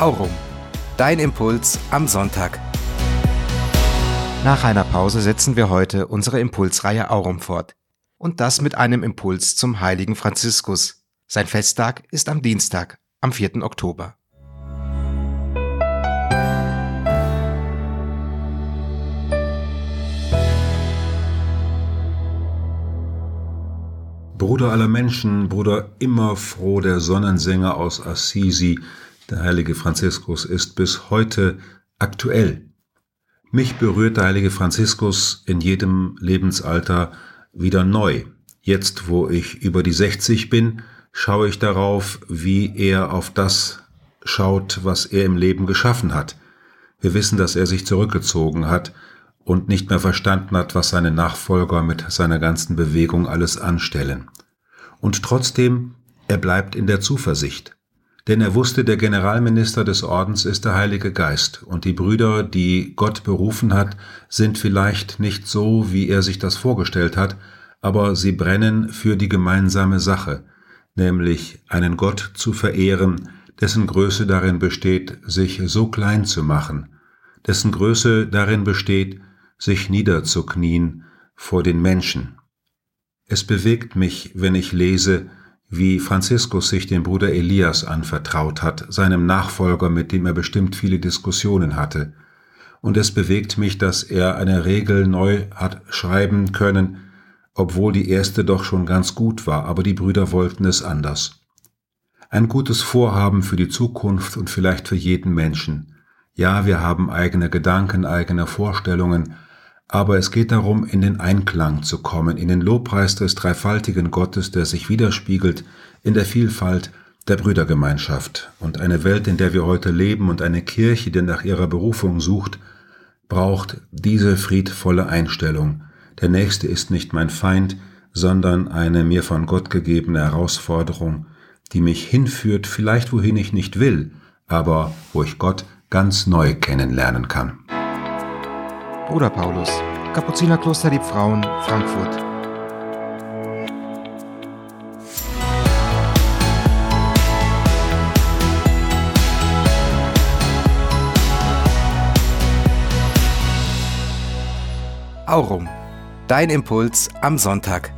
Aurum. Dein Impuls am Sonntag. Nach einer Pause setzen wir heute unsere Impulsreihe Aurum fort. Und das mit einem Impuls zum heiligen Franziskus. Sein Festtag ist am Dienstag, am 4. Oktober. Bruder aller Menschen, Bruder immer froh, der Sonnensänger aus Assisi, der heilige Franziskus ist bis heute aktuell. Mich berührt der heilige Franziskus in jedem Lebensalter wieder neu. Jetzt, wo ich über die 60 bin, schaue ich darauf, wie er auf das schaut, was er im Leben geschaffen hat. Wir wissen, dass er sich zurückgezogen hat, und nicht mehr verstanden hat, was seine Nachfolger mit seiner ganzen Bewegung alles anstellen. Und trotzdem, er bleibt in der Zuversicht. Denn er wusste, der Generalminister des Ordens ist der Heilige Geist, und die Brüder, die Gott berufen hat, sind vielleicht nicht so, wie er sich das vorgestellt hat, aber sie brennen für die gemeinsame Sache, nämlich einen Gott zu verehren, dessen Größe darin besteht, sich so klein zu machen, dessen Größe darin besteht, sich niederzuknien vor den Menschen. Es bewegt mich, wenn ich lese, wie Franziskus sich dem Bruder Elias anvertraut hat, seinem Nachfolger, mit dem er bestimmt viele Diskussionen hatte. Und es bewegt mich, dass er eine Regel neu hat schreiben können, obwohl die erste doch schon ganz gut war, aber die Brüder wollten es anders. Ein gutes Vorhaben für die Zukunft und vielleicht für jeden Menschen. Ja, wir haben eigene Gedanken, eigene Vorstellungen, aber es geht darum, in den Einklang zu kommen, in den Lobpreis des dreifaltigen Gottes, der sich widerspiegelt in der Vielfalt der Brüdergemeinschaft. Und eine Welt, in der wir heute leben und eine Kirche, die nach ihrer Berufung sucht, braucht diese friedvolle Einstellung. Der Nächste ist nicht mein Feind, sondern eine mir von Gott gegebene Herausforderung, die mich hinführt, vielleicht wohin ich nicht will, aber wo ich Gott ganz neu kennenlernen kann. Bruder Paulus, Kapuzinerkloster Liebfrauen, Frankfurt. Aurum. Dein Impuls am Sonntag.